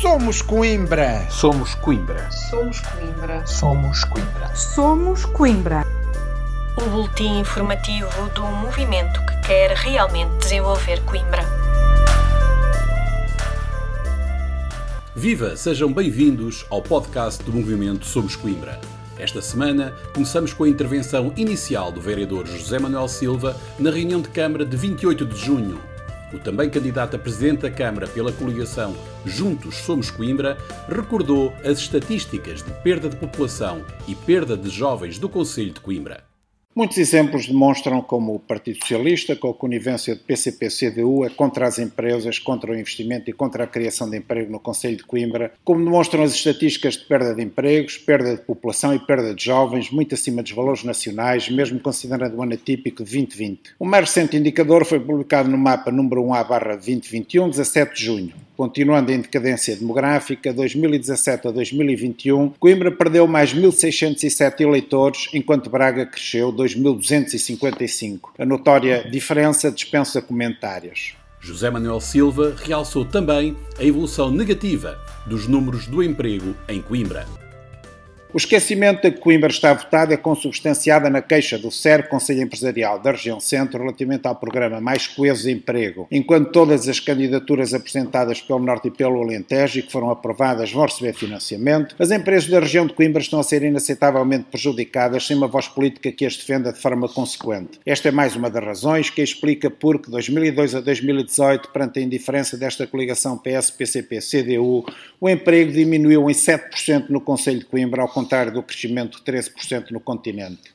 Somos Coimbra. Somos Coimbra. Somos Coimbra. Somos Coimbra. Somos Coimbra. O boletim informativo do movimento que quer realmente desenvolver Coimbra. Viva! Sejam bem-vindos ao podcast do movimento Somos Coimbra. Esta semana começamos com a intervenção inicial do vereador José Manuel Silva na reunião de Câmara de 28 de junho. O também candidato a presidente da Câmara pela coligação Juntos Somos Coimbra recordou as estatísticas de perda de população e perda de jovens do Conselho de Coimbra. Muitos exemplos demonstram como o Partido Socialista, com a conivência de PCP-CDU, é contra as empresas, contra o investimento e contra a criação de emprego no Conselho de Coimbra, como demonstram as estatísticas de perda de empregos, perda de população e perda de jovens, muito acima dos valores nacionais, mesmo considerando o ano atípico de 2020. O mais recente indicador foi publicado no mapa número 1A-2021, 17 de junho. Continuando em decadência demográfica, 2017 a 2021, Coimbra perdeu mais 1.607 eleitores, enquanto Braga cresceu 2.255. A notória diferença dispensa comentários. José Manuel Silva realçou também a evolução negativa dos números do emprego em Coimbra. O esquecimento de que Coimbra está votado é consubstanciada na queixa do SER, Conselho Empresarial da Região Centro, relativamente ao programa Mais Coeso de Emprego, enquanto todas as candidaturas apresentadas pelo Norte e pelo Alentejo e que foram aprovadas vão receber financiamento, as empresas da região de Coimbra estão a ser inaceitavelmente prejudicadas sem uma voz política que as defenda de forma consequente. Esta é mais uma das razões que explica por que 2002 a 2018, perante a indiferença desta coligação PS-PCP-CDU, o emprego diminuiu em 7% no Conselho de Coimbra, ao contrário do crescimento de 13% no continente.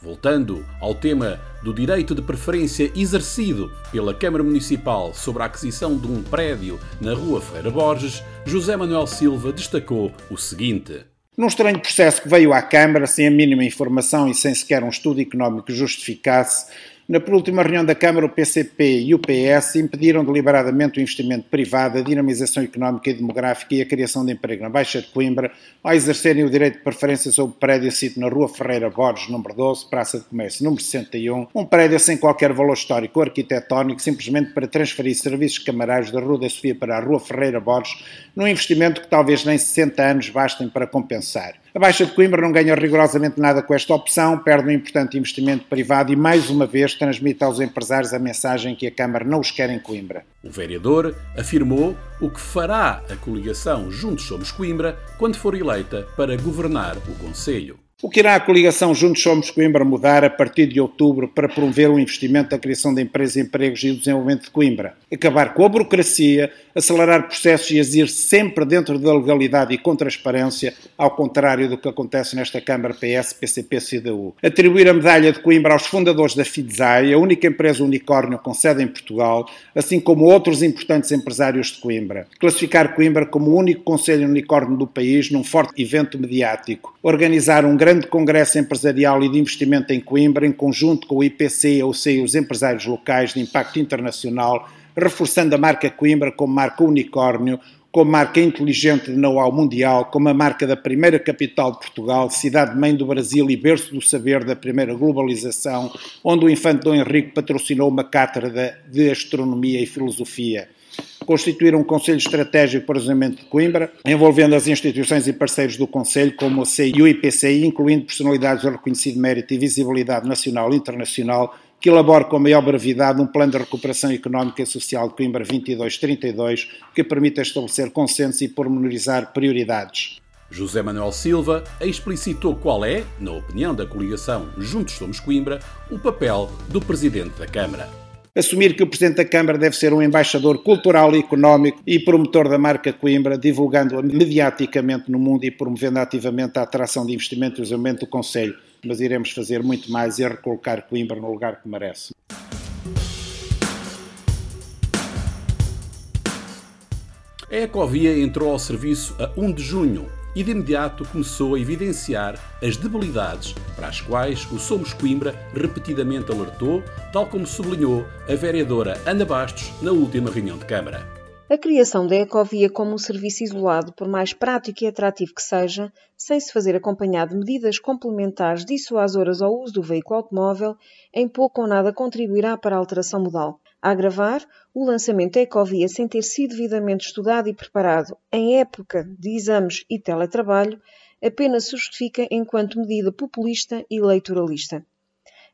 Voltando ao tema do direito de preferência exercido pela Câmara Municipal sobre a aquisição de um prédio na Rua Ferreira Borges, José Manuel Silva destacou o seguinte. Num estranho processo que veio à Câmara sem a mínima informação e sem sequer um estudo económico que justificasse, na penúltima reunião da Câmara, o PCP e o PS impediram deliberadamente o investimento privado, a dinamização económica e demográfica e a criação de emprego na Baixa de Coimbra, ao exercerem o direito de preferência sobre o prédio sítio na Rua Ferreira Borges, número 12, Praça de Comércio, número 61, um. Prédio sem qualquer valor histórico ou arquitetónico, simplesmente para transferir serviços camarários da Rua da Sofia para a Rua Ferreira Borges, num investimento que talvez nem 60 anos bastem para compensar. A Baixa de Coimbra não ganha rigorosamente nada com esta opção, perde um importante investimento privado e, mais uma vez, transmite aos empresários a mensagem que a Câmara não os quer em Coimbra. O vereador afirmou o que fará a coligação Juntos Somos Coimbra quando for eleita para governar o Conselho. O que irá a coligação Juntos Somos Coimbra mudar a partir de outubro para promover o investimento, a criação de empresas, empregos e o desenvolvimento de Coimbra? Acabar com a burocracia, acelerar processos e agir sempre dentro da legalidade e com transparência, ao contrário do que acontece nesta Câmara PS, PCP, CDU. Atribuir a medalha de Coimbra aos fundadores da FIDZAI, a única empresa unicórnio com sede em Portugal, assim como outros importantes empresários de Coimbra. Classificar Coimbra como o único conselho unicórnio do país num forte evento mediático. Organizar um grande congresso empresarial e de investimento em Coimbra, em conjunto com o IPC, ou seja, os empresários locais de impacto internacional, reforçando a marca Coimbra como marca unicórnio, como marca inteligente de know-how mundial, como a marca da primeira capital de Portugal, cidade-mãe do Brasil e berço do saber da primeira globalização, onde o infante Dom Henrique patrocinou uma cátedra de astronomia e filosofia constituir um Conselho Estratégico para o Desenvolvimento de Coimbra, envolvendo as instituições e parceiros do Conselho, como o CEI e incluindo personalidades de reconhecido mérito e visibilidade nacional e internacional, que elabore com a maior brevidade um plano de recuperação económica e social de Coimbra 2232, que permita estabelecer consenso e pormenorizar prioridades. José Manuel Silva explicitou qual é, na opinião da coligação Juntos Somos Coimbra, o papel do Presidente da Câmara assumir que o Presidente da Câmara deve ser um embaixador cultural e económico e promotor da marca Coimbra, divulgando-a mediaticamente no mundo e promovendo ativamente a atração de investimento e o desenvolvimento do Conselho. Mas iremos fazer muito mais e recolocar Coimbra no lugar que merece. A Ecovia entrou ao serviço a 1 de junho e de imediato começou a evidenciar as debilidades para as quais o Somos Coimbra repetidamente alertou, tal como sublinhou a vereadora Ana Bastos na última reunião de Câmara. A criação da Ecovia como um serviço isolado, por mais prático e atrativo que seja, sem se fazer acompanhar de medidas complementares dissuasoras ao uso do veículo automóvel, em pouco ou nada contribuirá para a alteração modal. A agravar, o lançamento da Ecovia sem ter sido devidamente estudado e preparado em época de exames e teletrabalho apenas se justifica enquanto medida populista e eleitoralista.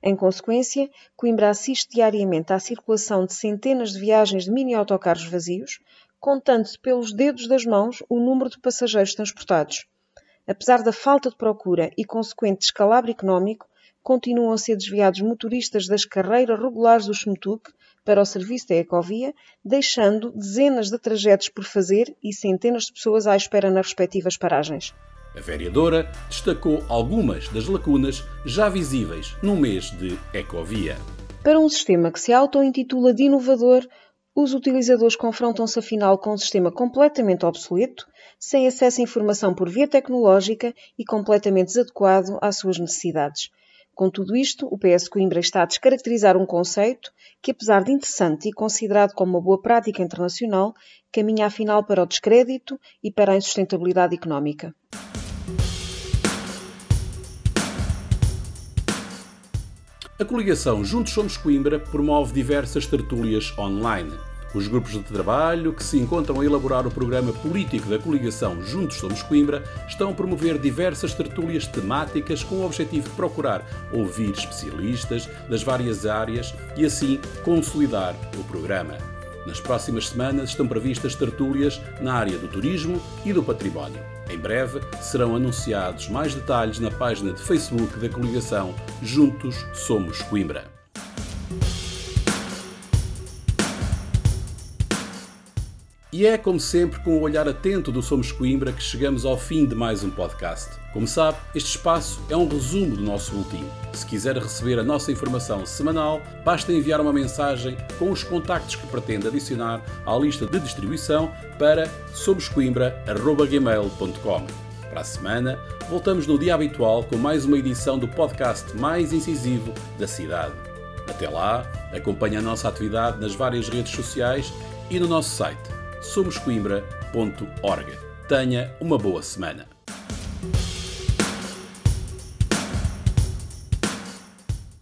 Em consequência, Coimbra assiste diariamente à circulação de centenas de viagens de mini-autocarros vazios, contando-se pelos dedos das mãos o número de passageiros transportados. Apesar da falta de procura e consequente descalabro económico, continuam a ser desviados motoristas das carreiras regulares do Xmetuc para o serviço da Ecovia, deixando dezenas de trajetos por fazer e centenas de pessoas à espera nas respectivas paragens. A vereadora destacou algumas das lacunas já visíveis no mês de Ecovia. Para um sistema que se auto-intitula de inovador, os utilizadores confrontam-se afinal com um sistema completamente obsoleto, sem acesso à informação por via tecnológica e completamente desadequado às suas necessidades. Com tudo isto, o PS Coimbra está a descaracterizar um conceito que, apesar de interessante e considerado como uma boa prática internacional, caminha afinal para o descrédito e para a insustentabilidade económica. A coligação Juntos Somos Coimbra promove diversas tertúlias online. Os grupos de trabalho que se encontram a elaborar o programa político da coligação Juntos Somos Coimbra estão a promover diversas tertúlias temáticas com o objetivo de procurar ouvir especialistas das várias áreas e assim consolidar o programa. Nas próximas semanas estão previstas tertúlias na área do turismo e do património. Em breve serão anunciados mais detalhes na página de Facebook da coligação Juntos Somos Coimbra. E é, como sempre, com o olhar atento do Somos Coimbra que chegamos ao fim de mais um podcast. Como sabe, este espaço é um resumo do nosso boletim. Se quiser receber a nossa informação semanal, basta enviar uma mensagem com os contactos que pretende adicionar à lista de distribuição para somoscoimbra.gmail.com. Para a semana, voltamos no dia habitual com mais uma edição do podcast mais incisivo da cidade. Até lá, acompanhe a nossa atividade nas várias redes sociais e no nosso site somoscoimbra.org. Tenha uma boa semana.